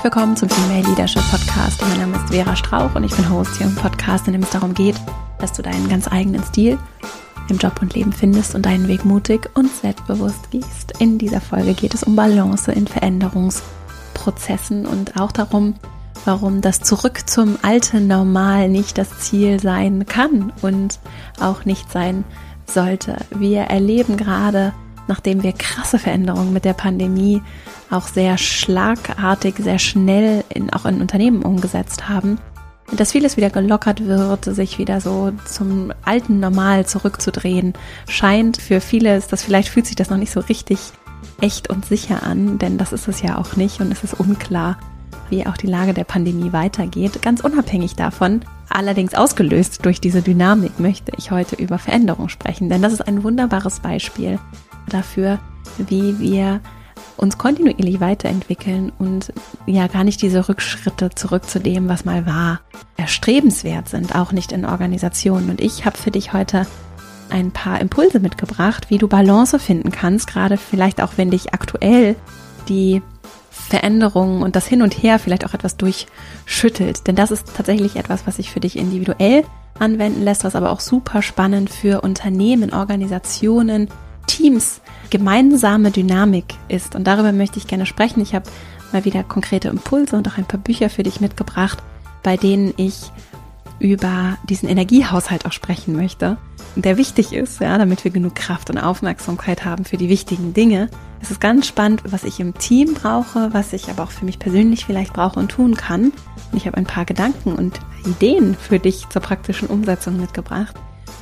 Herzlich willkommen zum Female Leadership Podcast. Mein Name ist Vera Strauch und ich bin Host hier im Podcast, in dem es darum geht, dass du deinen ganz eigenen Stil im Job und Leben findest und deinen Weg mutig und selbstbewusst gehst. In dieser Folge geht es um Balance in Veränderungsprozessen und auch darum, warum das Zurück zum alten Normal nicht das Ziel sein kann und auch nicht sein sollte. Wir erleben gerade, nachdem wir krasse Veränderungen mit der Pandemie auch sehr schlagartig, sehr schnell in, auch in Unternehmen umgesetzt haben, dass vieles wieder gelockert wird, sich wieder so zum alten Normal zurückzudrehen, scheint für viele das vielleicht fühlt sich das noch nicht so richtig echt und sicher an, denn das ist es ja auch nicht und es ist unklar, wie auch die Lage der Pandemie weitergeht. Ganz unabhängig davon, allerdings ausgelöst durch diese Dynamik, möchte ich heute über Veränderung sprechen, denn das ist ein wunderbares Beispiel dafür, wie wir uns kontinuierlich weiterentwickeln und ja gar nicht diese Rückschritte zurück zu dem, was mal war, erstrebenswert sind, auch nicht in Organisationen. Und ich habe für dich heute ein paar Impulse mitgebracht, wie du Balance finden kannst, gerade vielleicht auch, wenn dich aktuell die Veränderungen und das Hin und Her vielleicht auch etwas durchschüttelt. Denn das ist tatsächlich etwas, was sich für dich individuell anwenden lässt, was aber auch super spannend für Unternehmen, Organisationen, Teams gemeinsame Dynamik ist. Und darüber möchte ich gerne sprechen. Ich habe mal wieder konkrete Impulse und auch ein paar Bücher für dich mitgebracht, bei denen ich über diesen Energiehaushalt auch sprechen möchte, der wichtig ist, ja, damit wir genug Kraft und Aufmerksamkeit haben für die wichtigen Dinge. Es ist ganz spannend, was ich im Team brauche, was ich aber auch für mich persönlich vielleicht brauche und tun kann. Und ich habe ein paar Gedanken und Ideen für dich zur praktischen Umsetzung mitgebracht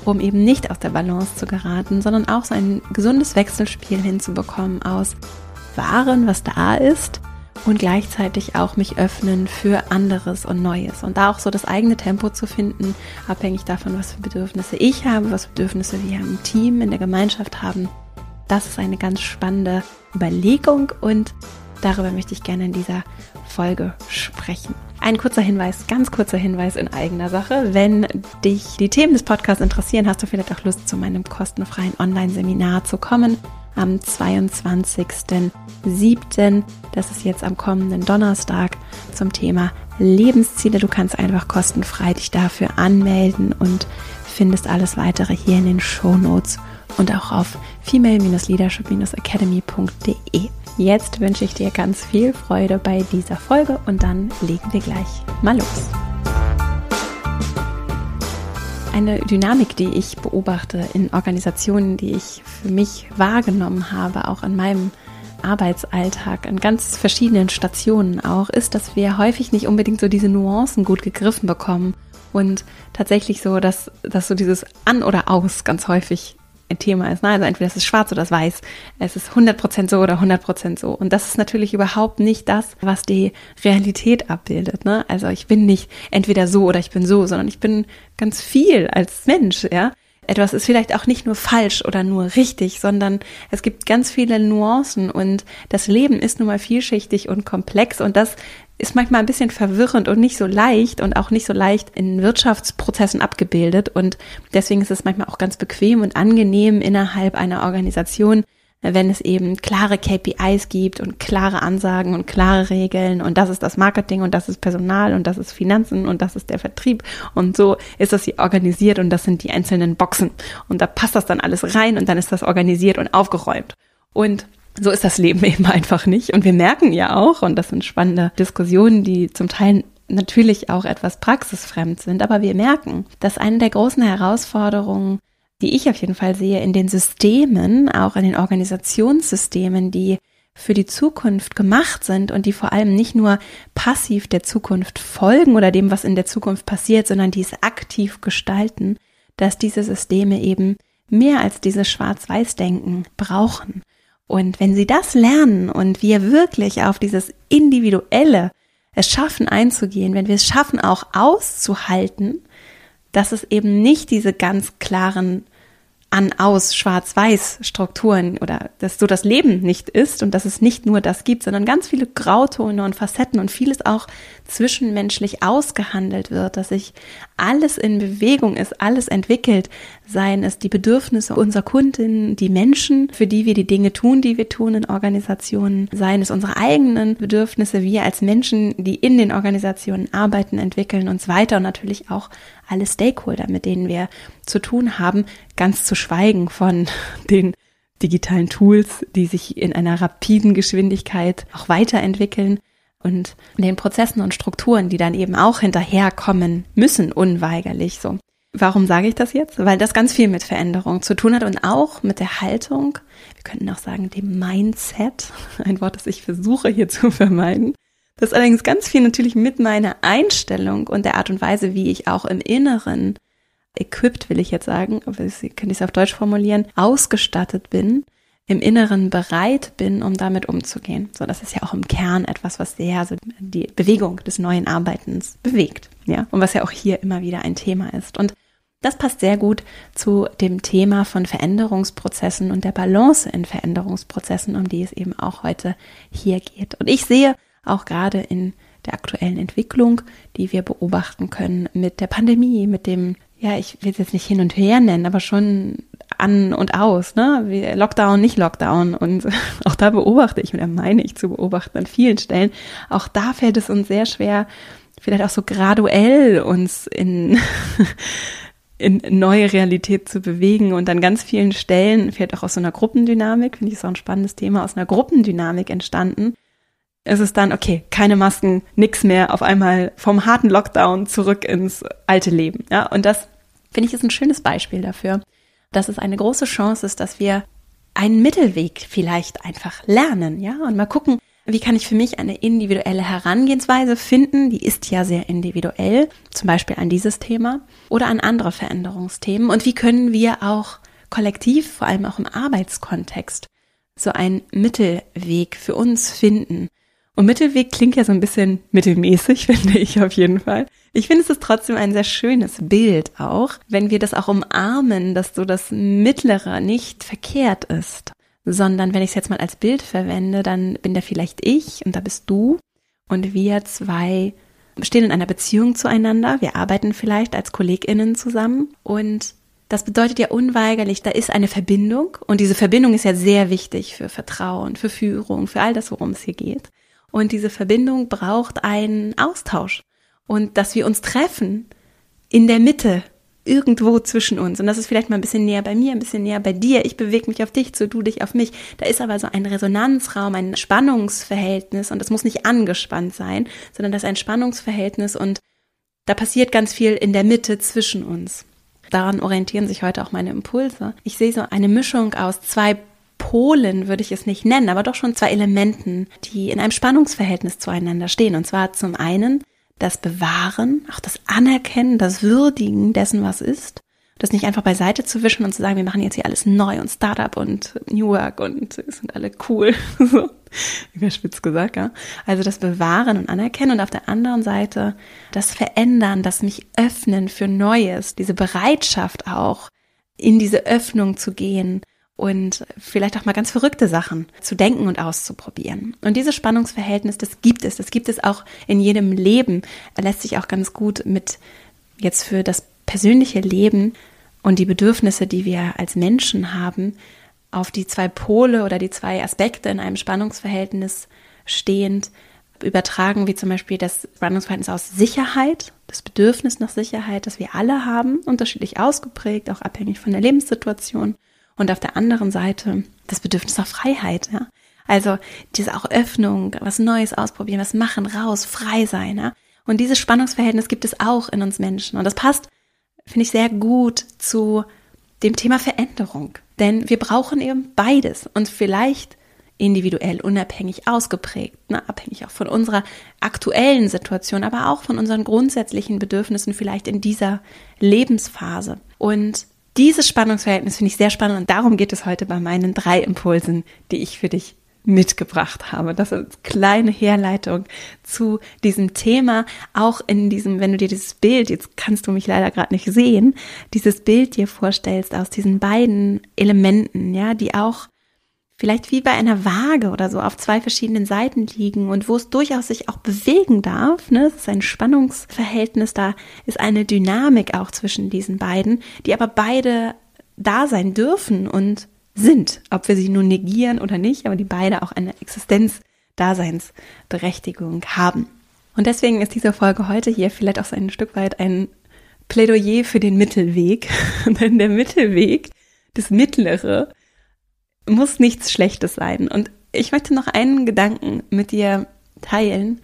um eben nicht aus der Balance zu geraten, sondern auch so ein gesundes Wechselspiel hinzubekommen aus Waren, was da ist und gleichzeitig auch mich öffnen für anderes und Neues und da auch so das eigene Tempo zu finden, abhängig davon, was für Bedürfnisse ich habe, was Bedürfnisse wir im Team, in der Gemeinschaft haben. Das ist eine ganz spannende Überlegung und darüber möchte ich gerne in dieser Folge sprechen. Ein kurzer Hinweis, ganz kurzer Hinweis in eigener Sache. Wenn dich die Themen des Podcasts interessieren, hast du vielleicht auch Lust, zu meinem kostenfreien Online-Seminar zu kommen am 22.07. Das ist jetzt am kommenden Donnerstag zum Thema Lebensziele. Du kannst einfach kostenfrei dich dafür anmelden und findest alles weitere hier in den Show Notes und auch auf female-leadership-academy.de. Jetzt wünsche ich dir ganz viel Freude bei dieser Folge und dann legen wir gleich mal los. Eine Dynamik, die ich beobachte in Organisationen, die ich für mich wahrgenommen habe, auch in meinem Arbeitsalltag, an ganz verschiedenen Stationen auch, ist, dass wir häufig nicht unbedingt so diese Nuancen gut gegriffen bekommen und tatsächlich so, dass, dass so dieses An oder Aus ganz häufig ein Thema ist. Ne? Also entweder es ist schwarz oder es weiß. Es ist 100% so oder 100% so. Und das ist natürlich überhaupt nicht das, was die Realität abbildet. Ne? Also ich bin nicht entweder so oder ich bin so, sondern ich bin ganz viel als Mensch, ja. Etwas ist vielleicht auch nicht nur falsch oder nur richtig, sondern es gibt ganz viele Nuancen und das Leben ist nun mal vielschichtig und komplex und das ist manchmal ein bisschen verwirrend und nicht so leicht und auch nicht so leicht in Wirtschaftsprozessen abgebildet. Und deswegen ist es manchmal auch ganz bequem und angenehm innerhalb einer Organisation, wenn es eben klare KPIs gibt und klare Ansagen und klare Regeln und das ist das Marketing und das ist Personal und das ist Finanzen und das ist der Vertrieb und so ist das hier organisiert und das sind die einzelnen Boxen und da passt das dann alles rein und dann ist das organisiert und aufgeräumt. Und so ist das Leben eben einfach nicht. Und wir merken ja auch, und das sind spannende Diskussionen, die zum Teil natürlich auch etwas praxisfremd sind, aber wir merken, dass eine der großen Herausforderungen, die ich auf jeden Fall sehe, in den Systemen, auch in den Organisationssystemen, die für die Zukunft gemacht sind und die vor allem nicht nur passiv der Zukunft folgen oder dem, was in der Zukunft passiert, sondern die es aktiv gestalten, dass diese Systeme eben mehr als dieses Schwarz-Weiß-Denken brauchen. Und wenn sie das lernen und wir wirklich auf dieses individuelle es schaffen einzugehen, wenn wir es schaffen auch auszuhalten, dass es eben nicht diese ganz klaren an, aus, schwarz-weiß Strukturen oder dass so das Leben nicht ist und dass es nicht nur das gibt, sondern ganz viele Grautone und Facetten und vieles auch zwischenmenschlich ausgehandelt wird, dass sich alles in Bewegung ist, alles entwickelt, seien es die Bedürfnisse unserer Kundinnen, die Menschen, für die wir die Dinge tun, die wir tun in Organisationen, seien es unsere eigenen Bedürfnisse, wir als Menschen, die in den Organisationen arbeiten, entwickeln uns weiter und natürlich auch alle Stakeholder, mit denen wir zu tun haben, ganz zu schweigen von den digitalen Tools, die sich in einer rapiden Geschwindigkeit auch weiterentwickeln und den Prozessen und Strukturen, die dann eben auch hinterherkommen müssen, unweigerlich so. Warum sage ich das jetzt? Weil das ganz viel mit Veränderung zu tun hat und auch mit der Haltung, wir könnten auch sagen dem Mindset, ein Wort, das ich versuche hier zu vermeiden, das allerdings ganz viel natürlich mit meiner Einstellung und der Art und Weise, wie ich auch im Inneren equipped, will ich jetzt sagen, aber kann ich es auf Deutsch formulieren, ausgestattet bin, im Inneren bereit bin, um damit umzugehen. So, das ist ja auch im Kern etwas, was sehr so die Bewegung des neuen Arbeitens bewegt, ja, und was ja auch hier immer wieder ein Thema ist. Und das passt sehr gut zu dem Thema von Veränderungsprozessen und der Balance in Veränderungsprozessen, um die es eben auch heute hier geht. Und ich sehe auch gerade in der aktuellen Entwicklung, die wir beobachten können mit der Pandemie, mit dem, ja, ich will es jetzt nicht hin und her nennen, aber schon an und aus, ne? Wie Lockdown, nicht Lockdown. Und auch da beobachte ich, oder meine ich zu beobachten an vielen Stellen, auch da fällt es uns sehr schwer, vielleicht auch so graduell uns in, in neue Realität zu bewegen und an ganz vielen Stellen, vielleicht auch aus so einer Gruppendynamik, finde ich ist auch ein spannendes Thema, aus einer Gruppendynamik entstanden, ist es dann, okay, keine Masken, nix mehr, auf einmal vom harten Lockdown zurück ins alte Leben. Ja, und das finde ich ist ein schönes Beispiel dafür, dass es eine große Chance ist, dass wir einen Mittelweg vielleicht einfach lernen, ja, und mal gucken, wie kann ich für mich eine individuelle Herangehensweise finden? Die ist ja sehr individuell, zum Beispiel an dieses Thema oder an andere Veränderungsthemen. Und wie können wir auch kollektiv, vor allem auch im Arbeitskontext, so einen Mittelweg für uns finden, und Mittelweg klingt ja so ein bisschen mittelmäßig, finde ich auf jeden Fall. Ich finde, es ist trotzdem ein sehr schönes Bild auch, wenn wir das auch umarmen, dass so das Mittlere nicht verkehrt ist, sondern wenn ich es jetzt mal als Bild verwende, dann bin da vielleicht ich und da bist du und wir zwei stehen in einer Beziehung zueinander. Wir arbeiten vielleicht als KollegInnen zusammen und das bedeutet ja unweigerlich, da ist eine Verbindung und diese Verbindung ist ja sehr wichtig für Vertrauen, für Führung, für all das, worum es hier geht. Und diese Verbindung braucht einen Austausch und dass wir uns treffen in der Mitte, irgendwo zwischen uns. Und das ist vielleicht mal ein bisschen näher bei mir, ein bisschen näher bei dir. Ich bewege mich auf dich zu, du dich auf mich. Da ist aber so ein Resonanzraum, ein Spannungsverhältnis und das muss nicht angespannt sein, sondern das ist ein Spannungsverhältnis und da passiert ganz viel in der Mitte zwischen uns. Daran orientieren sich heute auch meine Impulse. Ich sehe so eine Mischung aus zwei Polen würde ich es nicht nennen, aber doch schon zwei Elementen, die in einem Spannungsverhältnis zueinander stehen. Und zwar zum einen das Bewahren, auch das Anerkennen, das Würdigen dessen, was ist. Das nicht einfach beiseite zu wischen und zu sagen, wir machen jetzt hier alles neu und Startup und New Work und sind alle cool. so, überspitzt gesagt, ja. Also das Bewahren und Anerkennen und auf der anderen Seite das Verändern, das mich öffnen für Neues, diese Bereitschaft auch, in diese Öffnung zu gehen und vielleicht auch mal ganz verrückte Sachen zu denken und auszuprobieren. Und dieses Spannungsverhältnis, das gibt es, das gibt es auch in jedem Leben, lässt sich auch ganz gut mit jetzt für das persönliche Leben und die Bedürfnisse, die wir als Menschen haben, auf die zwei Pole oder die zwei Aspekte in einem Spannungsverhältnis stehend übertragen, wie zum Beispiel das Spannungsverhältnis aus Sicherheit, das Bedürfnis nach Sicherheit, das wir alle haben, unterschiedlich ausgeprägt, auch abhängig von der Lebenssituation und auf der anderen Seite das Bedürfnis nach Freiheit, ja. Also diese auch Öffnung, was Neues ausprobieren, was machen, raus, frei sein, ja. Und dieses Spannungsverhältnis gibt es auch in uns Menschen. Und das passt, finde ich, sehr gut zu dem Thema Veränderung. Denn wir brauchen eben beides und vielleicht individuell, unabhängig ausgeprägt, ne, abhängig auch von unserer aktuellen Situation, aber auch von unseren grundsätzlichen Bedürfnissen vielleicht in dieser Lebensphase. Und dieses Spannungsverhältnis finde ich sehr spannend und darum geht es heute bei meinen drei Impulsen, die ich für dich mitgebracht habe. Das ist kleine Herleitung zu diesem Thema. Auch in diesem, wenn du dir dieses Bild, jetzt kannst du mich leider gerade nicht sehen, dieses Bild dir vorstellst aus diesen beiden Elementen, ja, die auch vielleicht wie bei einer Waage oder so auf zwei verschiedenen Seiten liegen und wo es durchaus sich auch bewegen darf. Ne? Es ist ein Spannungsverhältnis, da ist eine Dynamik auch zwischen diesen beiden, die aber beide da sein dürfen und sind, ob wir sie nun negieren oder nicht, aber die beide auch eine Existenz-Daseinsberechtigung haben. Und deswegen ist diese Folge heute hier vielleicht auch so ein Stück weit ein Plädoyer für den Mittelweg. Denn der Mittelweg, das Mittlere, muss nichts Schlechtes sein. Und ich möchte noch einen Gedanken mit dir teilen,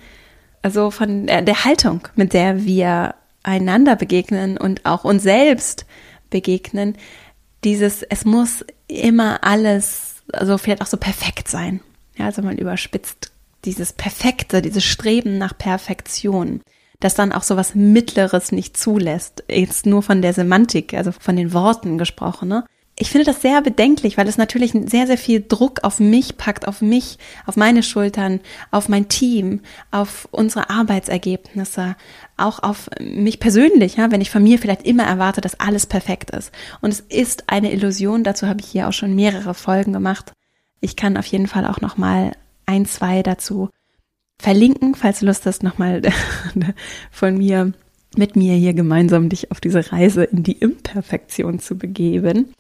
also von der, der Haltung, mit der wir einander begegnen und auch uns selbst begegnen. Dieses, es muss immer alles, also vielleicht auch so perfekt sein. Ja, also mal überspitzt dieses Perfekte, dieses Streben nach Perfektion, das dann auch so was Mittleres nicht zulässt. Jetzt nur von der Semantik, also von den Worten gesprochen, ne? Ich finde das sehr bedenklich, weil es natürlich sehr, sehr viel Druck auf mich packt, auf mich, auf meine Schultern, auf mein Team, auf unsere Arbeitsergebnisse, auch auf mich persönlich, ja, wenn ich von mir vielleicht immer erwarte, dass alles perfekt ist. Und es ist eine Illusion, dazu habe ich hier auch schon mehrere Folgen gemacht. Ich kann auf jeden Fall auch nochmal ein, zwei dazu verlinken, falls du Lust hast, nochmal von mir mit mir hier gemeinsam dich auf diese Reise in die Imperfektion zu begeben.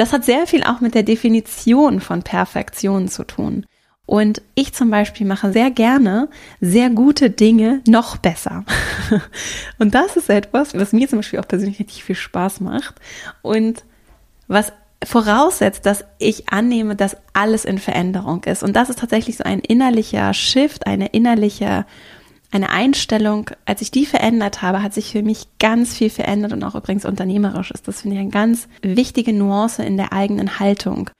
Das hat sehr viel auch mit der Definition von Perfektion zu tun. Und ich zum Beispiel mache sehr gerne sehr gute Dinge noch besser. Und das ist etwas, was mir zum Beispiel auch persönlich richtig viel Spaß macht und was voraussetzt, dass ich annehme, dass alles in Veränderung ist. Und das ist tatsächlich so ein innerlicher Shift, eine innerliche eine Einstellung, als ich die verändert habe, hat sich für mich ganz viel verändert und auch übrigens unternehmerisch ist. Das finde ich eine ganz wichtige Nuance in der eigenen Haltung.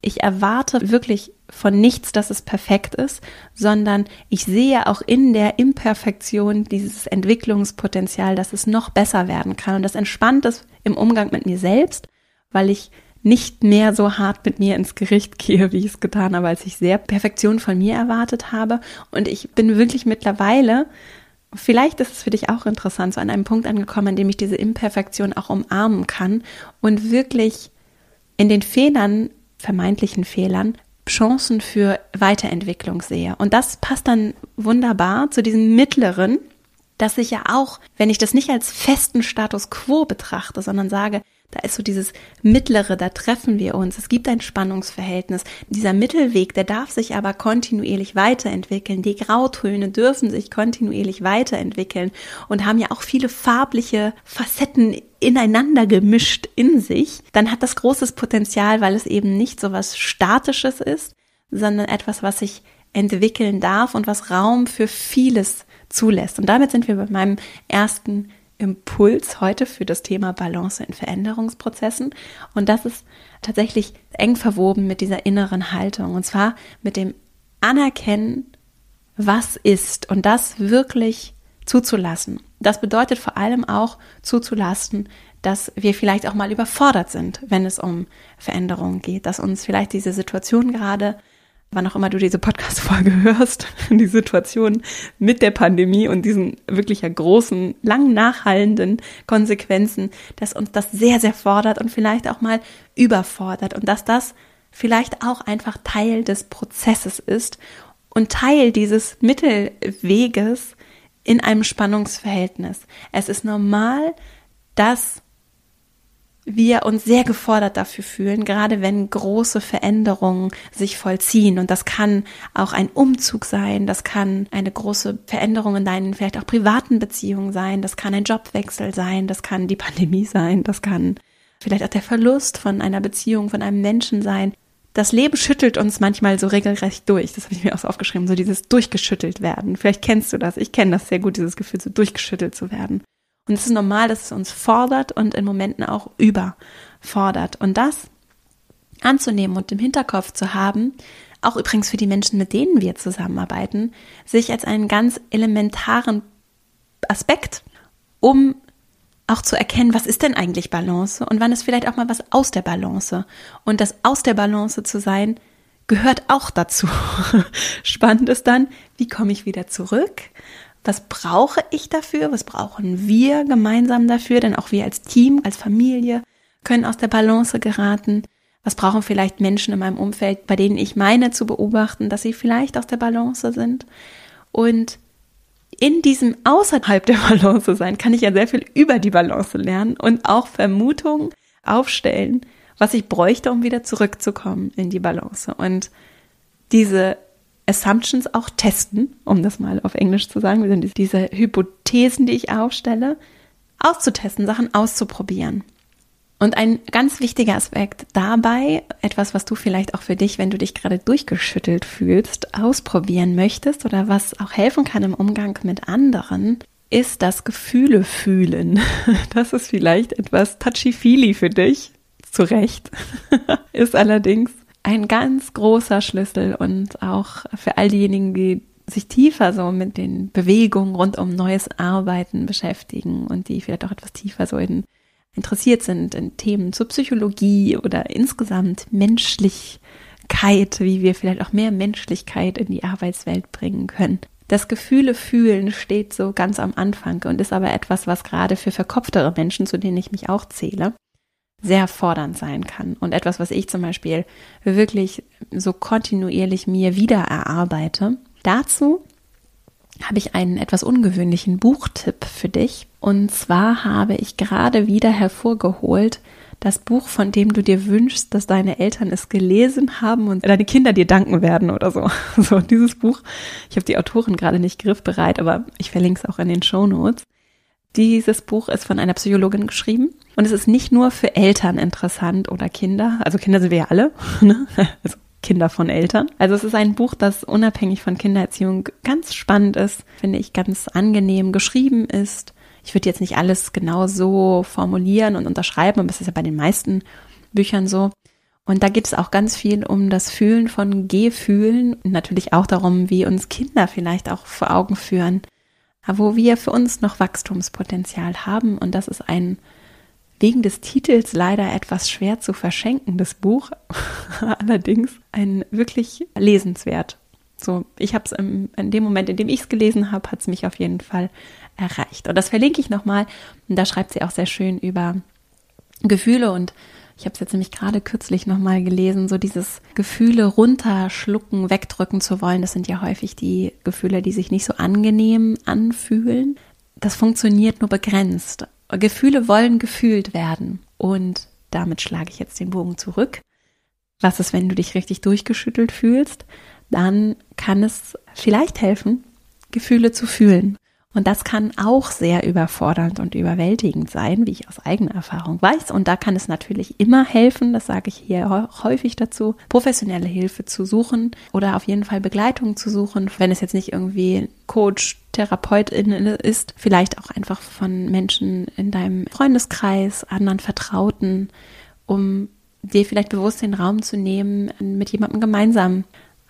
Ich erwarte wirklich von nichts, dass es perfekt ist, sondern ich sehe auch in der Imperfektion dieses Entwicklungspotenzial, dass es noch besser werden kann. Und das entspannt es im Umgang mit mir selbst, weil ich nicht mehr so hart mit mir ins Gericht gehe, wie ich es getan habe, als ich sehr Perfektion von mir erwartet habe. Und ich bin wirklich mittlerweile, vielleicht ist es für dich auch interessant, so an einem Punkt angekommen, an dem ich diese Imperfektion auch umarmen kann und wirklich in den Fehlern, vermeintlichen Fehlern, Chancen für Weiterentwicklung sehe. Und das passt dann wunderbar zu diesem mittleren, dass ich ja auch, wenn ich das nicht als festen Status quo betrachte, sondern sage, da ist so dieses Mittlere, da treffen wir uns. Es gibt ein Spannungsverhältnis. Dieser Mittelweg, der darf sich aber kontinuierlich weiterentwickeln. Die Grautöne dürfen sich kontinuierlich weiterentwickeln und haben ja auch viele farbliche Facetten ineinander gemischt in sich. Dann hat das großes Potenzial, weil es eben nicht so was Statisches ist, sondern etwas, was sich entwickeln darf und was Raum für vieles zulässt. Und damit sind wir bei meinem ersten Impuls heute für das Thema Balance in Veränderungsprozessen. Und das ist tatsächlich eng verwoben mit dieser inneren Haltung. Und zwar mit dem Anerkennen, was ist und das wirklich zuzulassen. Das bedeutet vor allem auch zuzulassen, dass wir vielleicht auch mal überfordert sind, wenn es um Veränderungen geht, dass uns vielleicht diese Situation gerade wann auch immer du diese Podcast-Folge hörst, die Situation mit der Pandemie und diesen wirklich großen, lang nachhallenden Konsequenzen, dass uns das sehr, sehr fordert und vielleicht auch mal überfordert und dass das vielleicht auch einfach Teil des Prozesses ist und Teil dieses Mittelweges in einem Spannungsverhältnis. Es ist normal, dass wir uns sehr gefordert dafür fühlen, gerade wenn große Veränderungen sich vollziehen. Und das kann auch ein Umzug sein, das kann eine große Veränderung in deinen vielleicht auch privaten Beziehungen sein, das kann ein Jobwechsel sein, das kann die Pandemie sein, das kann vielleicht auch der Verlust von einer Beziehung, von einem Menschen sein. Das Leben schüttelt uns manchmal so regelrecht durch. Das habe ich mir auch so aufgeschrieben, so dieses durchgeschüttelt werden. Vielleicht kennst du das. Ich kenne das sehr gut, dieses Gefühl, so durchgeschüttelt zu werden. Und es ist normal, dass es uns fordert und in Momenten auch überfordert. Und das anzunehmen und im Hinterkopf zu haben, auch übrigens für die Menschen, mit denen wir zusammenarbeiten, sich als einen ganz elementaren Aspekt, um auch zu erkennen, was ist denn eigentlich Balance und wann ist vielleicht auch mal was aus der Balance. Und das aus der Balance zu sein, gehört auch dazu. Spannend ist dann, wie komme ich wieder zurück? Was brauche ich dafür? Was brauchen wir gemeinsam dafür? Denn auch wir als Team, als Familie können aus der Balance geraten. Was brauchen vielleicht Menschen in meinem Umfeld, bei denen ich meine zu beobachten, dass sie vielleicht aus der Balance sind? Und in diesem außerhalb der Balance sein, kann ich ja sehr viel über die Balance lernen und auch Vermutungen aufstellen, was ich bräuchte, um wieder zurückzukommen in die Balance. Und diese Assumptions auch testen, um das mal auf Englisch zu sagen, diese Hypothesen, die ich aufstelle, auszutesten, Sachen auszuprobieren. Und ein ganz wichtiger Aspekt dabei, etwas, was du vielleicht auch für dich, wenn du dich gerade durchgeschüttelt fühlst, ausprobieren möchtest oder was auch helfen kann im Umgang mit anderen, ist das Gefühle fühlen. Das ist vielleicht etwas touchy-feely für dich. Zu Recht. ist allerdings ein ganz großer Schlüssel und auch für all diejenigen, die sich tiefer so mit den Bewegungen rund um neues Arbeiten beschäftigen und die vielleicht auch etwas tiefer so in interessiert sind in Themen zur Psychologie oder insgesamt Menschlichkeit, wie wir vielleicht auch mehr Menschlichkeit in die Arbeitswelt bringen können. Das Gefühle fühlen steht so ganz am Anfang und ist aber etwas, was gerade für verkopftere Menschen, zu denen ich mich auch zähle, sehr fordernd sein kann und etwas, was ich zum Beispiel wirklich so kontinuierlich mir wieder erarbeite. Dazu habe ich einen etwas ungewöhnlichen Buchtipp für dich. Und zwar habe ich gerade wieder hervorgeholt das Buch, von dem du dir wünschst, dass deine Eltern es gelesen haben und deine Kinder dir danken werden oder so. So dieses Buch. Ich habe die Autorin gerade nicht griffbereit, aber ich verlinke es auch in den Show Notes. Dieses Buch ist von einer Psychologin geschrieben und es ist nicht nur für Eltern interessant oder Kinder, also Kinder sind wir ja alle, ne? also Kinder von Eltern. Also es ist ein Buch, das unabhängig von Kindererziehung ganz spannend ist, finde ich ganz angenehm geschrieben ist. Ich würde jetzt nicht alles genau so formulieren und unterschreiben, aber es ist ja bei den meisten Büchern so. Und da geht es auch ganz viel um das Fühlen von Gefühlen und natürlich auch darum, wie uns Kinder vielleicht auch vor Augen führen, wo wir für uns noch Wachstumspotenzial haben. Und das ist ein wegen des Titels leider etwas schwer zu verschenkendes Buch, allerdings ein wirklich lesenswert. So, ich habe es in dem Moment, in dem ich es gelesen habe, hat es mich auf jeden Fall erreicht. Und das verlinke ich nochmal. Und da schreibt sie auch sehr schön über Gefühle und ich habe es jetzt nämlich gerade kürzlich nochmal gelesen, so dieses Gefühle runterschlucken, wegdrücken zu wollen, das sind ja häufig die Gefühle, die sich nicht so angenehm anfühlen. Das funktioniert nur begrenzt. Gefühle wollen gefühlt werden. Und damit schlage ich jetzt den Bogen zurück. Was ist, wenn du dich richtig durchgeschüttelt fühlst? Dann kann es vielleicht helfen, Gefühle zu fühlen. Und das kann auch sehr überfordernd und überwältigend sein, wie ich aus eigener Erfahrung weiß. Und da kann es natürlich immer helfen, das sage ich hier häufig dazu, professionelle Hilfe zu suchen oder auf jeden Fall Begleitung zu suchen, wenn es jetzt nicht irgendwie Coach, Therapeutin ist, vielleicht auch einfach von Menschen in deinem Freundeskreis, anderen Vertrauten, um dir vielleicht bewusst den Raum zu nehmen, mit jemandem gemeinsam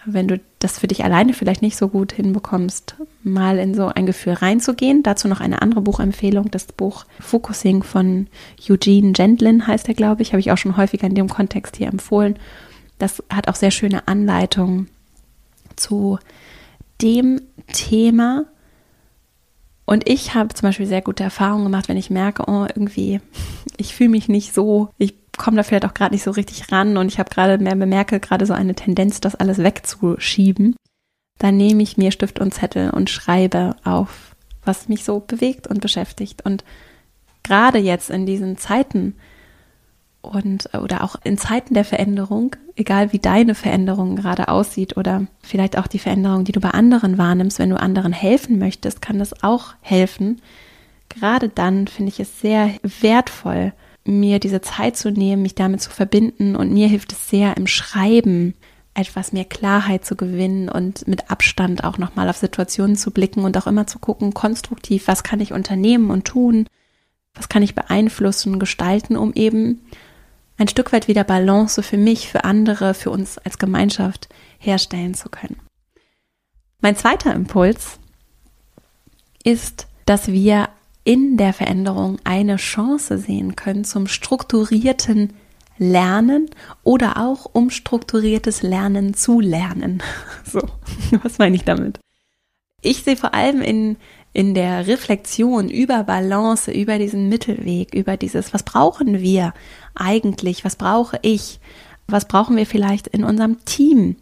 wenn du das für dich alleine vielleicht nicht so gut hinbekommst, mal in so ein Gefühl reinzugehen. Dazu noch eine andere Buchempfehlung, das Buch Focusing von Eugene Gentlin heißt er, glaube ich, habe ich auch schon häufiger in dem Kontext hier empfohlen. Das hat auch sehr schöne Anleitungen zu dem Thema. Und ich habe zum Beispiel sehr gute Erfahrungen gemacht, wenn ich merke, oh, irgendwie, ich fühle mich nicht so, ich komme da vielleicht auch gerade nicht so richtig ran und ich habe gerade mehr bemerke gerade so eine Tendenz, das alles wegzuschieben, dann nehme ich mir Stift und Zettel und schreibe auf, was mich so bewegt und beschäftigt. Und gerade jetzt in diesen Zeiten und oder auch in Zeiten der Veränderung, egal wie deine Veränderung gerade aussieht oder vielleicht auch die Veränderung, die du bei anderen wahrnimmst, wenn du anderen helfen möchtest, kann das auch helfen. Gerade dann finde ich es sehr wertvoll, mir diese Zeit zu nehmen, mich damit zu verbinden. Und mir hilft es sehr im Schreiben, etwas mehr Klarheit zu gewinnen und mit Abstand auch nochmal auf Situationen zu blicken und auch immer zu gucken, konstruktiv, was kann ich unternehmen und tun, was kann ich beeinflussen, gestalten, um eben ein Stück weit wieder Balance für mich, für andere, für uns als Gemeinschaft herstellen zu können. Mein zweiter Impuls ist, dass wir in der Veränderung eine Chance sehen können zum strukturierten lernen oder auch um strukturiertes Lernen zu lernen. So, was meine ich damit? Ich sehe vor allem in, in der Reflexion über Balance, über diesen Mittelweg, über dieses, was brauchen wir eigentlich, was brauche ich, was brauchen wir vielleicht in unserem Team,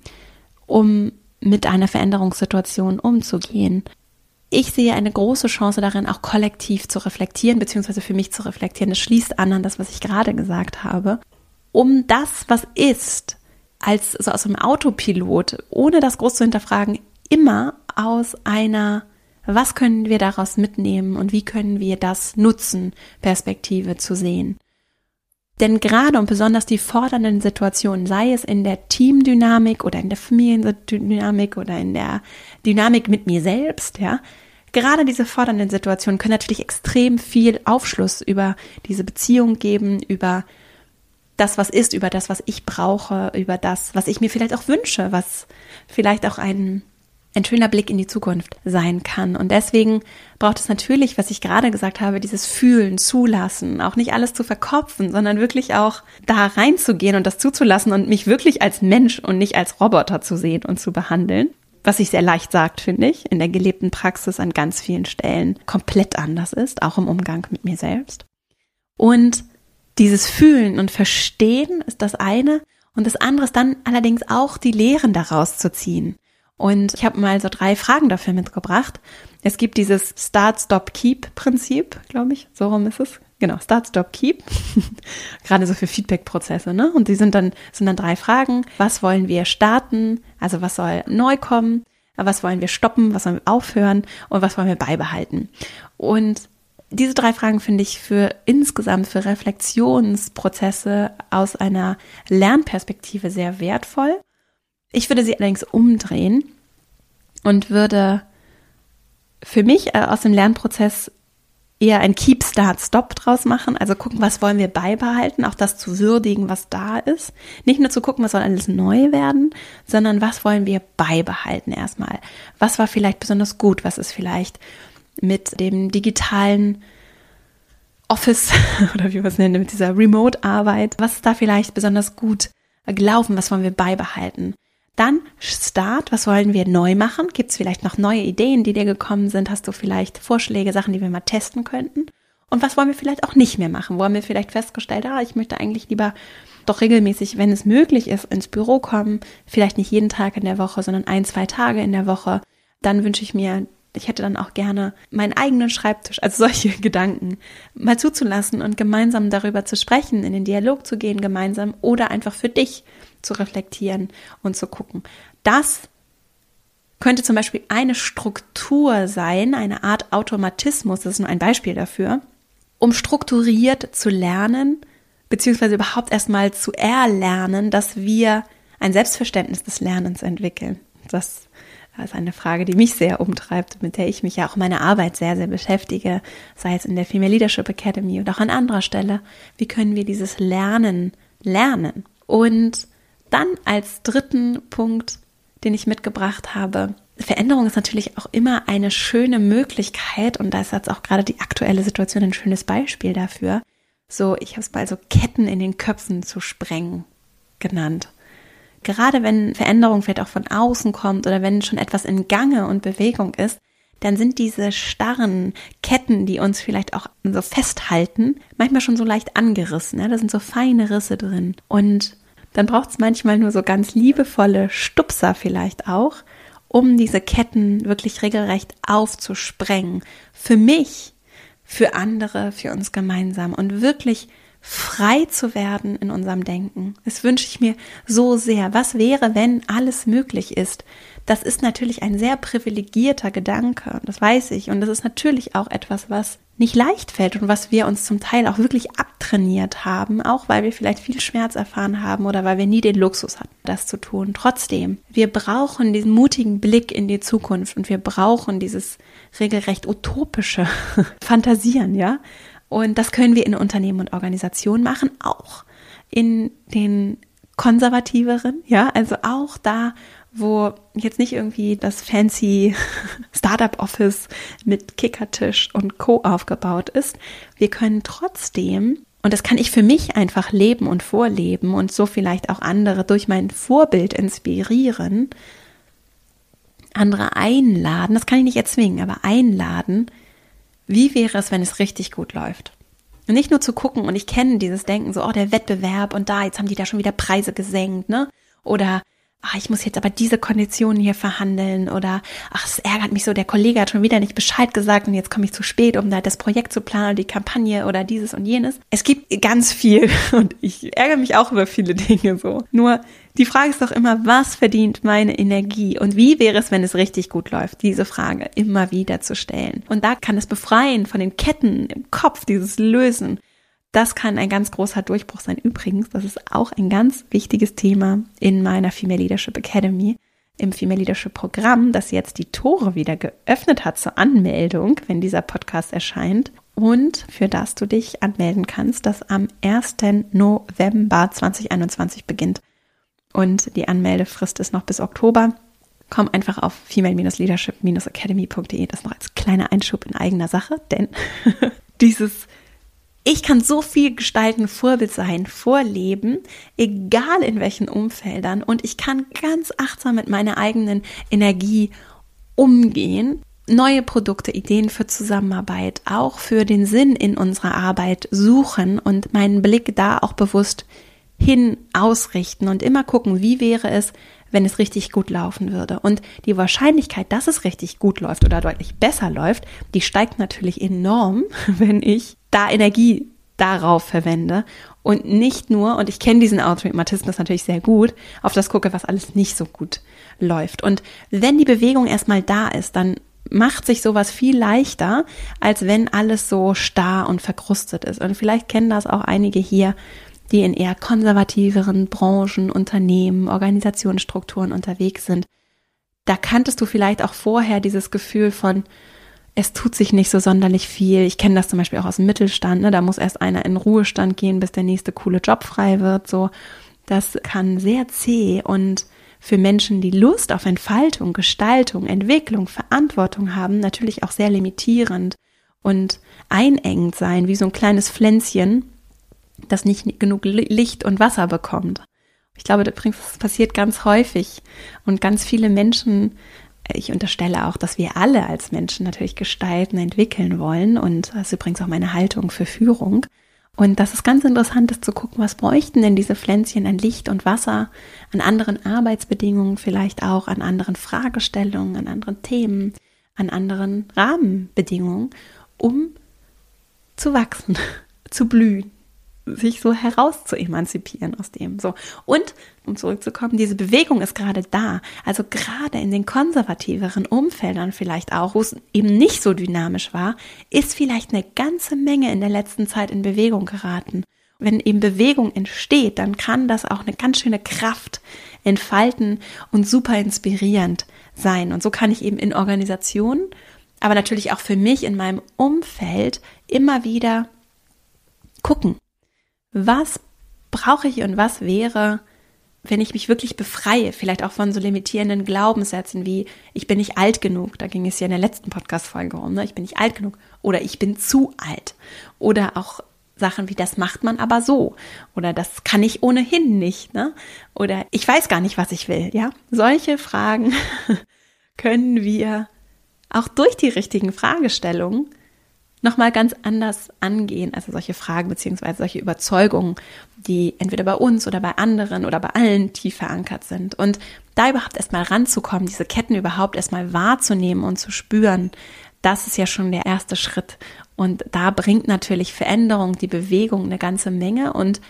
um mit einer Veränderungssituation umzugehen. Ich sehe eine große Chance darin, auch kollektiv zu reflektieren, beziehungsweise für mich zu reflektieren. Das schließt an an das, was ich gerade gesagt habe. Um das, was ist, als so aus einem Autopilot, ohne das groß zu hinterfragen, immer aus einer was können wir daraus mitnehmen und wie können wir das nutzen, Perspektive zu sehen. Denn gerade und besonders die fordernden Situationen, sei es in der Teamdynamik oder in der Familiendynamik oder in der Dynamik mit mir selbst, ja, gerade diese fordernden Situationen können natürlich extrem viel Aufschluss über diese Beziehung geben, über das, was ist, über das, was ich brauche, über das, was ich mir vielleicht auch wünsche, was vielleicht auch ein ein schöner Blick in die Zukunft sein kann. Und deswegen braucht es natürlich, was ich gerade gesagt habe, dieses Fühlen, Zulassen, auch nicht alles zu verkopfen, sondern wirklich auch da reinzugehen und das zuzulassen und mich wirklich als Mensch und nicht als Roboter zu sehen und zu behandeln. Was sich sehr leicht sagt, finde ich, in der gelebten Praxis an ganz vielen Stellen komplett anders ist, auch im Umgang mit mir selbst. Und dieses Fühlen und Verstehen ist das eine. Und das andere ist dann allerdings auch die Lehren daraus zu ziehen. Und ich habe mal so drei Fragen dafür mitgebracht. Es gibt dieses Start, Stop, Keep Prinzip, glaube ich. So rum ist es. Genau, Start, Stop, Keep. Gerade so für Feedback-Prozesse, ne? Und die sind dann, sind dann drei Fragen. Was wollen wir starten? Also was soll neu kommen? Was wollen wir stoppen? Was sollen wir aufhören? Und was wollen wir beibehalten? Und diese drei Fragen finde ich für insgesamt für Reflexionsprozesse aus einer Lernperspektive sehr wertvoll ich würde sie allerdings umdrehen und würde für mich äh, aus dem Lernprozess eher ein Keep, Start, Stop draus machen. Also gucken, was wollen wir beibehalten, auch das zu würdigen, was da ist. Nicht nur zu gucken, was soll alles neu werden, sondern was wollen wir beibehalten erstmal. Was war vielleicht besonders gut, was ist vielleicht mit dem digitalen Office oder wie wir es nennen, mit dieser Remote-Arbeit, was ist da vielleicht besonders gut gelaufen, was wollen wir beibehalten. Dann Start, was wollen wir neu machen? Gibt es vielleicht noch neue Ideen, die dir gekommen sind? Hast du vielleicht Vorschläge, Sachen, die wir mal testen könnten? Und was wollen wir vielleicht auch nicht mehr machen? Wo haben wir vielleicht festgestellt, ah, ich möchte eigentlich lieber doch regelmäßig, wenn es möglich ist, ins Büro kommen, vielleicht nicht jeden Tag in der Woche, sondern ein, zwei Tage in der Woche. Dann wünsche ich mir, ich hätte dann auch gerne meinen eigenen Schreibtisch, also solche Gedanken mal zuzulassen und gemeinsam darüber zu sprechen, in den Dialog zu gehen gemeinsam oder einfach für dich zu reflektieren und zu gucken. Das könnte zum Beispiel eine Struktur sein, eine Art Automatismus, das ist nur ein Beispiel dafür, um strukturiert zu lernen, beziehungsweise überhaupt erstmal zu erlernen, dass wir ein Selbstverständnis des Lernens entwickeln. Das ist eine Frage, die mich sehr umtreibt, mit der ich mich ja auch in meiner Arbeit sehr, sehr beschäftige, sei es in der Female Leadership Academy oder auch an anderer Stelle. Wie können wir dieses Lernen lernen? Und dann als dritten Punkt, den ich mitgebracht habe, Veränderung ist natürlich auch immer eine schöne Möglichkeit und da ist jetzt auch gerade die aktuelle Situation ein schönes Beispiel dafür. So, ich habe es mal so Ketten in den Köpfen zu sprengen genannt. Gerade wenn Veränderung vielleicht auch von außen kommt oder wenn schon etwas in Gange und Bewegung ist, dann sind diese starren Ketten, die uns vielleicht auch so festhalten, manchmal schon so leicht angerissen. Ja? Da sind so feine Risse drin. Und dann braucht es manchmal nur so ganz liebevolle Stupser vielleicht auch, um diese Ketten wirklich regelrecht aufzusprengen. Für mich, für andere, für uns gemeinsam und wirklich frei zu werden in unserem Denken. Das wünsche ich mir so sehr. Was wäre, wenn alles möglich ist? Das ist natürlich ein sehr privilegierter Gedanke, das weiß ich. Und das ist natürlich auch etwas, was nicht leicht fällt und was wir uns zum Teil auch wirklich abtrainiert haben, auch weil wir vielleicht viel Schmerz erfahren haben oder weil wir nie den Luxus hatten, das zu tun. Trotzdem, wir brauchen diesen mutigen Blick in die Zukunft und wir brauchen dieses regelrecht utopische Fantasieren, ja. Und das können wir in Unternehmen und Organisationen machen, auch in den konservativeren, ja, also auch da, wo jetzt nicht irgendwie das fancy Startup Office mit Kickertisch und Co aufgebaut ist. Wir können trotzdem Und das kann ich für mich einfach leben und vorleben und so vielleicht auch andere durch mein Vorbild inspirieren, andere einladen, das kann ich nicht erzwingen, aber einladen, wie wäre es, wenn es richtig gut läuft? Und nicht nur zu gucken, und ich kenne dieses Denken, so, oh, der Wettbewerb und da, jetzt haben die da schon wieder Preise gesenkt, ne? Oder ach, ich muss jetzt aber diese Konditionen hier verhandeln oder ach, es ärgert mich so, der Kollege hat schon wieder nicht Bescheid gesagt und jetzt komme ich zu spät, um da das Projekt zu planen oder die Kampagne oder dieses und jenes. Es gibt ganz viel und ich ärgere mich auch über viele Dinge so. Nur die Frage ist doch immer, was verdient meine Energie und wie wäre es, wenn es richtig gut läuft? Diese Frage immer wieder zu stellen. Und da kann es befreien von den Ketten im Kopf, dieses Lösen das kann ein ganz großer Durchbruch sein. Übrigens, das ist auch ein ganz wichtiges Thema in meiner Female Leadership Academy, im Female Leadership Programm, das jetzt die Tore wieder geöffnet hat zur Anmeldung, wenn dieser Podcast erscheint. Und für das du dich anmelden kannst, das am 1. November 2021 beginnt. Und die Anmeldefrist ist noch bis Oktober. Komm einfach auf female-leadership-academy.de. Das noch als kleiner Einschub in eigener Sache, denn dieses ich kann so viel gestalten, Vorbild sein, vorleben, egal in welchen Umfeldern. Und ich kann ganz achtsam mit meiner eigenen Energie umgehen. Neue Produkte, Ideen für Zusammenarbeit, auch für den Sinn in unserer Arbeit suchen und meinen Blick da auch bewusst hin ausrichten und immer gucken, wie wäre es, wenn es richtig gut laufen würde. Und die Wahrscheinlichkeit, dass es richtig gut läuft oder deutlich besser läuft, die steigt natürlich enorm, wenn ich da Energie darauf verwende und nicht nur, und ich kenne diesen Automatismus natürlich sehr gut, auf das gucke, was alles nicht so gut läuft. Und wenn die Bewegung erstmal da ist, dann macht sich sowas viel leichter, als wenn alles so starr und verkrustet ist. Und vielleicht kennen das auch einige hier, die in eher konservativeren Branchen, Unternehmen, Organisationsstrukturen unterwegs sind. Da kanntest du vielleicht auch vorher dieses Gefühl von, es tut sich nicht so sonderlich viel. Ich kenne das zum Beispiel auch aus dem Mittelstand. Ne? Da muss erst einer in Ruhestand gehen, bis der nächste coole Job frei wird. So, das kann sehr zäh und für Menschen, die Lust auf Entfaltung, Gestaltung, Entwicklung, Verantwortung haben, natürlich auch sehr limitierend und einengend sein, wie so ein kleines Pflänzchen, das nicht genug Licht und Wasser bekommt. Ich glaube, das passiert ganz häufig und ganz viele Menschen ich unterstelle auch, dass wir alle als Menschen natürlich gestalten, entwickeln wollen. Und das ist übrigens auch meine Haltung für Führung. Und das ist ganz interessant, ist zu gucken, was bräuchten denn diese Pflänzchen an Licht und Wasser, an anderen Arbeitsbedingungen, vielleicht auch an anderen Fragestellungen, an anderen Themen, an anderen Rahmenbedingungen, um zu wachsen, zu blühen, sich so heraus zu emanzipieren aus dem. So. Und, um zurückzukommen, diese Bewegung ist gerade da. Also gerade in den konservativeren Umfeldern vielleicht auch, wo es eben nicht so dynamisch war, ist vielleicht eine ganze Menge in der letzten Zeit in Bewegung geraten. Wenn eben Bewegung entsteht, dann kann das auch eine ganz schöne Kraft entfalten und super inspirierend sein. Und so kann ich eben in Organisationen, aber natürlich auch für mich in meinem Umfeld immer wieder gucken, was brauche ich und was wäre, wenn ich mich wirklich befreie, vielleicht auch von so limitierenden Glaubenssätzen wie ich bin nicht alt genug, da ging es ja in der letzten Podcast-Folge um, ne? ich bin nicht alt genug oder ich bin zu alt oder auch Sachen wie das macht man aber so oder das kann ich ohnehin nicht, ne? Oder ich weiß gar nicht, was ich will, ja? Solche Fragen können wir auch durch die richtigen Fragestellungen nochmal ganz anders angehen. Also solche Fragen beziehungsweise solche Überzeugungen, die entweder bei uns oder bei anderen oder bei allen tief verankert sind. Und da überhaupt erstmal ranzukommen, diese Ketten überhaupt erstmal wahrzunehmen und zu spüren, das ist ja schon der erste Schritt. Und da bringt natürlich Veränderung, die Bewegung eine ganze Menge und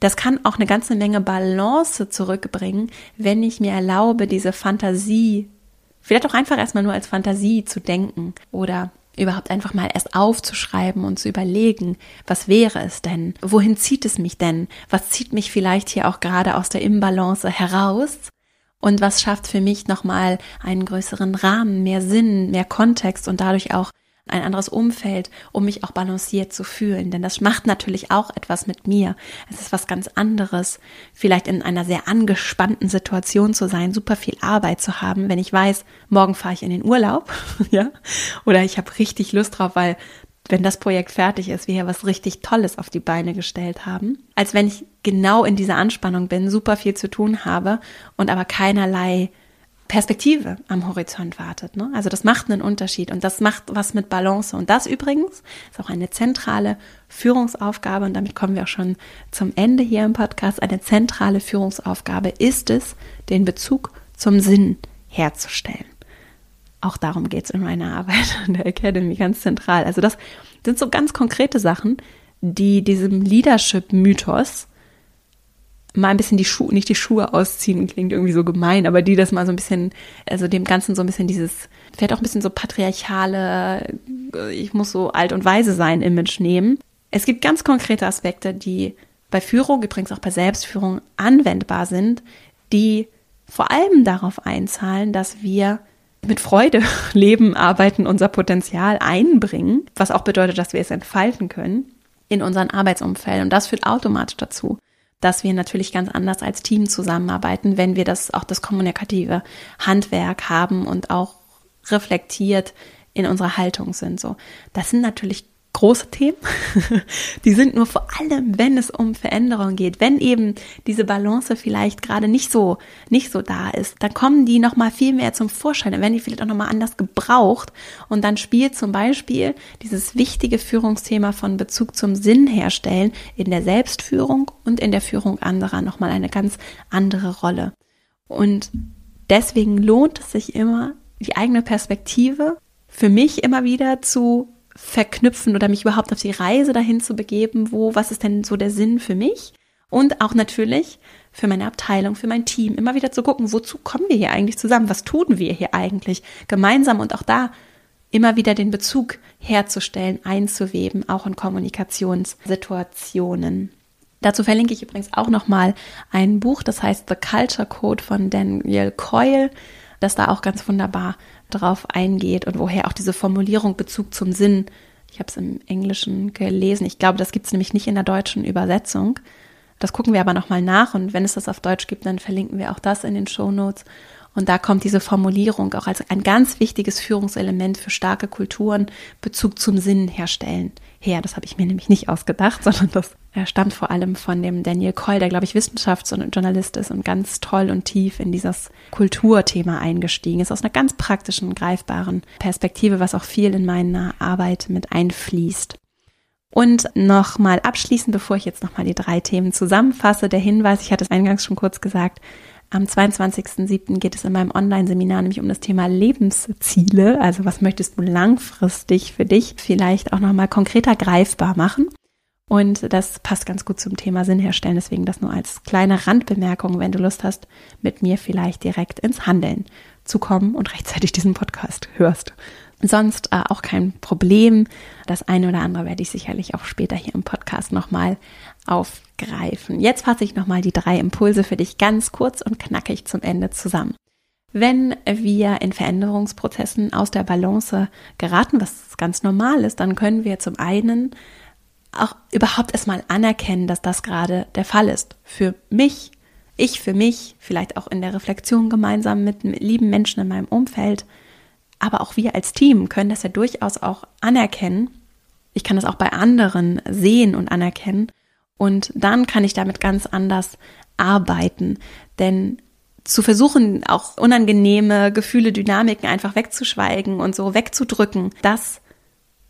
das kann auch eine ganze Menge Balance zurückbringen, wenn ich mir erlaube, diese Fantasie, vielleicht auch einfach erstmal nur als Fantasie zu denken oder überhaupt einfach mal erst aufzuschreiben und zu überlegen, was wäre es denn? Wohin zieht es mich denn? Was zieht mich vielleicht hier auch gerade aus der Imbalance heraus? Und was schafft für mich nochmal einen größeren Rahmen, mehr Sinn, mehr Kontext und dadurch auch ein anderes Umfeld, um mich auch balanciert zu fühlen. Denn das macht natürlich auch etwas mit mir. Es ist was ganz anderes, vielleicht in einer sehr angespannten Situation zu sein, super viel Arbeit zu haben, wenn ich weiß, morgen fahre ich in den Urlaub, ja, oder ich habe richtig Lust drauf, weil wenn das Projekt fertig ist, wir hier was richtig Tolles auf die Beine gestellt haben, als wenn ich genau in dieser Anspannung bin, super viel zu tun habe und aber keinerlei Perspektive am Horizont wartet. Ne? Also das macht einen Unterschied und das macht was mit Balance. Und das übrigens ist auch eine zentrale Führungsaufgabe und damit kommen wir auch schon zum Ende hier im Podcast. Eine zentrale Führungsaufgabe ist es, den Bezug zum Sinn herzustellen. Auch darum geht es in meiner Arbeit an der Academy ganz zentral. Also das sind so ganz konkrete Sachen, die diesem Leadership-Mythos mal ein bisschen die Schuhe, nicht die Schuhe ausziehen, klingt irgendwie so gemein, aber die das mal so ein bisschen, also dem Ganzen so ein bisschen dieses, vielleicht auch ein bisschen so patriarchale, ich muss so alt und weise sein Image nehmen. Es gibt ganz konkrete Aspekte, die bei Führung, übrigens auch bei Selbstführung anwendbar sind, die vor allem darauf einzahlen, dass wir mit Freude leben, arbeiten, unser Potenzial einbringen, was auch bedeutet, dass wir es entfalten können in unseren Arbeitsumfeld. Und das führt automatisch dazu, dass wir natürlich ganz anders als Team zusammenarbeiten, wenn wir das auch das kommunikative Handwerk haben und auch reflektiert in unserer Haltung sind. So, das sind natürlich große Themen. Die sind nur vor allem, wenn es um Veränderung geht, wenn eben diese Balance vielleicht gerade nicht so, nicht so da ist, dann kommen die nochmal viel mehr zum Vorschein, dann werden die vielleicht auch nochmal anders gebraucht und dann spielt zum Beispiel dieses wichtige Führungsthema von Bezug zum Sinn herstellen in der Selbstführung und in der Führung anderer nochmal eine ganz andere Rolle. Und deswegen lohnt es sich immer, die eigene Perspektive für mich immer wieder zu verknüpfen oder mich überhaupt auf die Reise dahin zu begeben, wo, was ist denn so der Sinn für mich? Und auch natürlich für meine Abteilung, für mein Team, immer wieder zu gucken, wozu kommen wir hier eigentlich zusammen? Was tun wir hier eigentlich gemeinsam? Und auch da immer wieder den Bezug herzustellen, einzuweben, auch in Kommunikationssituationen. Dazu verlinke ich übrigens auch nochmal ein Buch, das heißt The Culture Code von Daniel Coyle, das da auch ganz wunderbar drauf eingeht und woher auch diese Formulierung Bezug zum Sinn, ich habe es im Englischen gelesen, ich glaube, das gibt es nämlich nicht in der deutschen Übersetzung. Das gucken wir aber nochmal nach und wenn es das auf Deutsch gibt, dann verlinken wir auch das in den Show Notes. Und da kommt diese Formulierung auch als ein ganz wichtiges Führungselement für starke Kulturen, Bezug zum Sinn herstellen, her. Das habe ich mir nämlich nicht ausgedacht, sondern das stammt vor allem von dem Daniel Coyle, der, glaube ich, Wissenschafts- und Journalist ist und ganz toll und tief in dieses Kulturthema eingestiegen ist, aus einer ganz praktischen, greifbaren Perspektive, was auch viel in meiner Arbeit mit einfließt. Und nochmal abschließend, bevor ich jetzt nochmal die drei Themen zusammenfasse, der Hinweis, ich hatte es eingangs schon kurz gesagt, am 22.07. geht es in meinem Online-Seminar nämlich um das Thema Lebensziele. Also was möchtest du langfristig für dich vielleicht auch nochmal konkreter greifbar machen? Und das passt ganz gut zum Thema Sinn herstellen. Deswegen das nur als kleine Randbemerkung, wenn du Lust hast, mit mir vielleicht direkt ins Handeln zu kommen und rechtzeitig diesen Podcast hörst. Sonst äh, auch kein Problem. Das eine oder andere werde ich sicherlich auch später hier im Podcast nochmal aufgreifen. Jetzt fasse ich nochmal die drei Impulse für dich ganz kurz und knackig zum Ende zusammen. Wenn wir in Veränderungsprozessen aus der Balance geraten, was ganz normal ist, dann können wir zum einen auch überhaupt erstmal anerkennen, dass das gerade der Fall ist. Für mich, ich für mich, vielleicht auch in der Reflexion gemeinsam mit lieben Menschen in meinem Umfeld, aber auch wir als Team können das ja durchaus auch anerkennen. Ich kann das auch bei anderen sehen und anerkennen. Und dann kann ich damit ganz anders arbeiten. Denn zu versuchen, auch unangenehme Gefühle, Dynamiken einfach wegzuschweigen und so wegzudrücken, das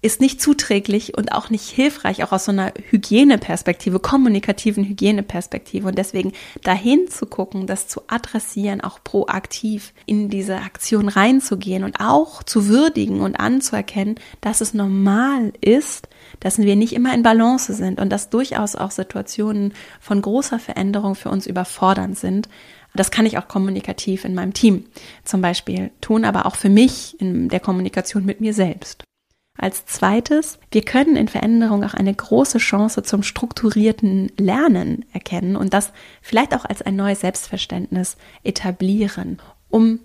ist nicht zuträglich und auch nicht hilfreich, auch aus so einer Hygieneperspektive, kommunikativen Hygieneperspektive. Und deswegen dahin zu gucken, das zu adressieren, auch proaktiv in diese Aktion reinzugehen und auch zu würdigen und anzuerkennen, dass es normal ist, dass wir nicht immer in Balance sind und dass durchaus auch Situationen von großer Veränderung für uns überfordernd sind. Das kann ich auch kommunikativ in meinem Team zum Beispiel tun, aber auch für mich in der Kommunikation mit mir selbst. Als zweites, wir können in Veränderung auch eine große Chance zum strukturierten Lernen erkennen und das vielleicht auch als ein neues Selbstverständnis etablieren, um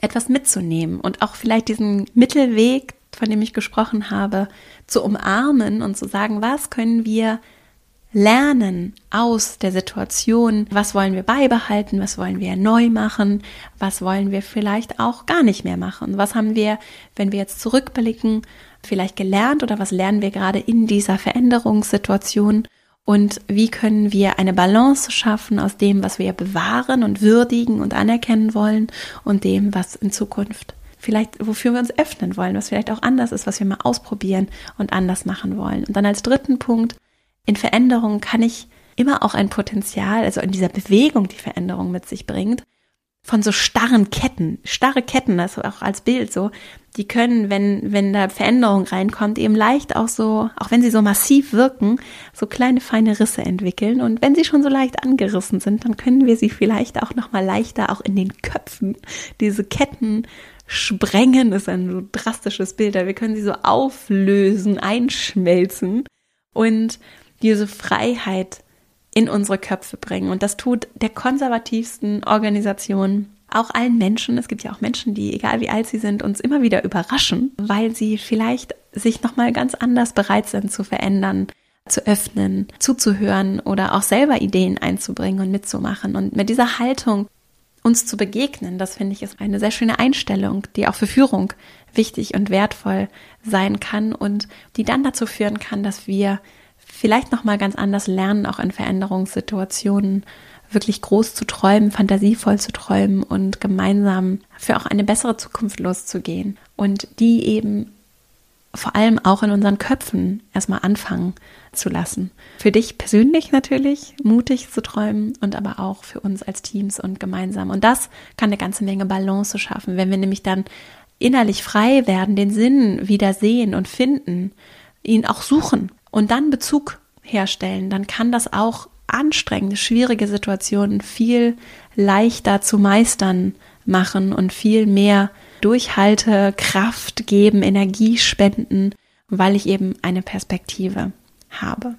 etwas mitzunehmen und auch vielleicht diesen Mittelweg, von dem ich gesprochen habe, zu umarmen und zu sagen, was können wir lernen aus der Situation, was wollen wir beibehalten, was wollen wir neu machen, was wollen wir vielleicht auch gar nicht mehr machen, was haben wir, wenn wir jetzt zurückblicken, vielleicht gelernt oder was lernen wir gerade in dieser Veränderungssituation? Und wie können wir eine Balance schaffen aus dem, was wir bewahren und würdigen und anerkennen wollen und dem, was in Zukunft vielleicht, wofür wir uns öffnen wollen, was vielleicht auch anders ist, was wir mal ausprobieren und anders machen wollen. Und dann als dritten Punkt, in Veränderung kann ich immer auch ein Potenzial, also in dieser Bewegung, die Veränderung mit sich bringt, von so starren Ketten, starre Ketten, das auch als Bild so, die können, wenn, wenn da Veränderung reinkommt, eben leicht auch so, auch wenn sie so massiv wirken, so kleine feine Risse entwickeln. Und wenn sie schon so leicht angerissen sind, dann können wir sie vielleicht auch nochmal leichter auch in den Köpfen, diese Ketten sprengen, ist ein so drastisches Bild, wir können sie so auflösen, einschmelzen und diese Freiheit in unsere Köpfe bringen. Und das tut der konservativsten Organisation auch allen Menschen, es gibt ja auch Menschen, die, egal wie alt sie sind, uns immer wieder überraschen, weil sie vielleicht sich nochmal ganz anders bereit sind zu verändern, zu öffnen, zuzuhören oder auch selber Ideen einzubringen und mitzumachen. Und mit dieser Haltung uns zu begegnen. Das finde ich ist eine sehr schöne Einstellung, die auch für Führung wichtig und wertvoll sein kann und die dann dazu führen kann, dass wir vielleicht noch mal ganz anders lernen, auch in Veränderungssituationen wirklich groß zu träumen, fantasievoll zu träumen und gemeinsam für auch eine bessere Zukunft loszugehen und die eben vor allem auch in unseren Köpfen erstmal anfangen zu lassen. Für dich persönlich natürlich mutig zu träumen und aber auch für uns als Teams und gemeinsam. Und das kann eine ganze Menge Balance schaffen, wenn wir nämlich dann innerlich frei werden, den Sinn wieder sehen und finden, ihn auch suchen und dann Bezug herstellen, dann kann das auch anstrengende, schwierige Situationen viel leichter zu meistern machen und viel mehr Durchhalte, Kraft geben, Energie spenden, weil ich eben eine Perspektive habe.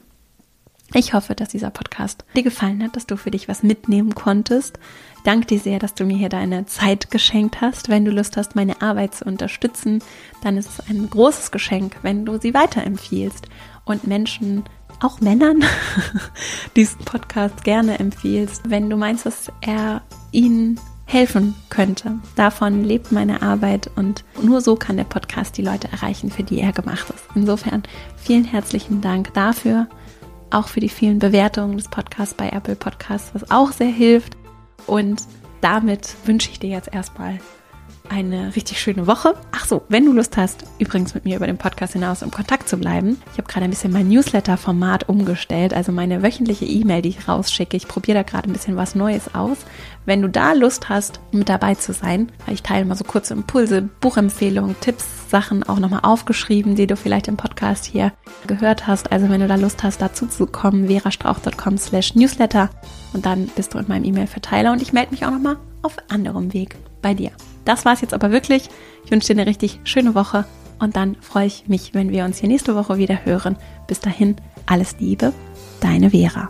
Ich hoffe, dass dieser Podcast dir gefallen hat, dass du für dich was mitnehmen konntest. danke dir sehr, dass du mir hier deine Zeit geschenkt hast. Wenn du Lust hast, meine Arbeit zu unterstützen, dann ist es ein großes Geschenk, wenn du sie weiterempfiehlst und Menschen, auch Männern, diesen Podcast gerne empfiehlst, wenn du meinst, dass er ihnen helfen könnte. Davon lebt meine Arbeit und nur so kann der Podcast die Leute erreichen, für die er gemacht ist. Insofern vielen herzlichen Dank dafür, auch für die vielen Bewertungen des Podcasts bei Apple Podcasts, was auch sehr hilft. Und damit wünsche ich dir jetzt erstmal eine richtig schöne Woche. Ach so, wenn du Lust hast, übrigens mit mir über den Podcast hinaus im Kontakt zu bleiben. Ich habe gerade ein bisschen mein Newsletter-Format umgestellt, also meine wöchentliche E-Mail, die ich rausschicke. Ich probiere da gerade ein bisschen was Neues aus. Wenn du da Lust hast, mit dabei zu sein, ich teile mal so kurze Impulse, Buchempfehlungen, Tipps, Sachen auch nochmal aufgeschrieben, die du vielleicht im Podcast hier gehört hast. Also wenn du da Lust hast, dazu zu kommen, verastrauch.com slash newsletter und dann bist du in meinem E-Mail-Verteiler und ich melde mich auch nochmal auf anderem Weg bei dir. Das war es jetzt aber wirklich. Ich wünsche dir eine richtig schöne Woche und dann freue ich mich, wenn wir uns hier nächste Woche wieder hören. Bis dahin, alles Liebe, deine Vera.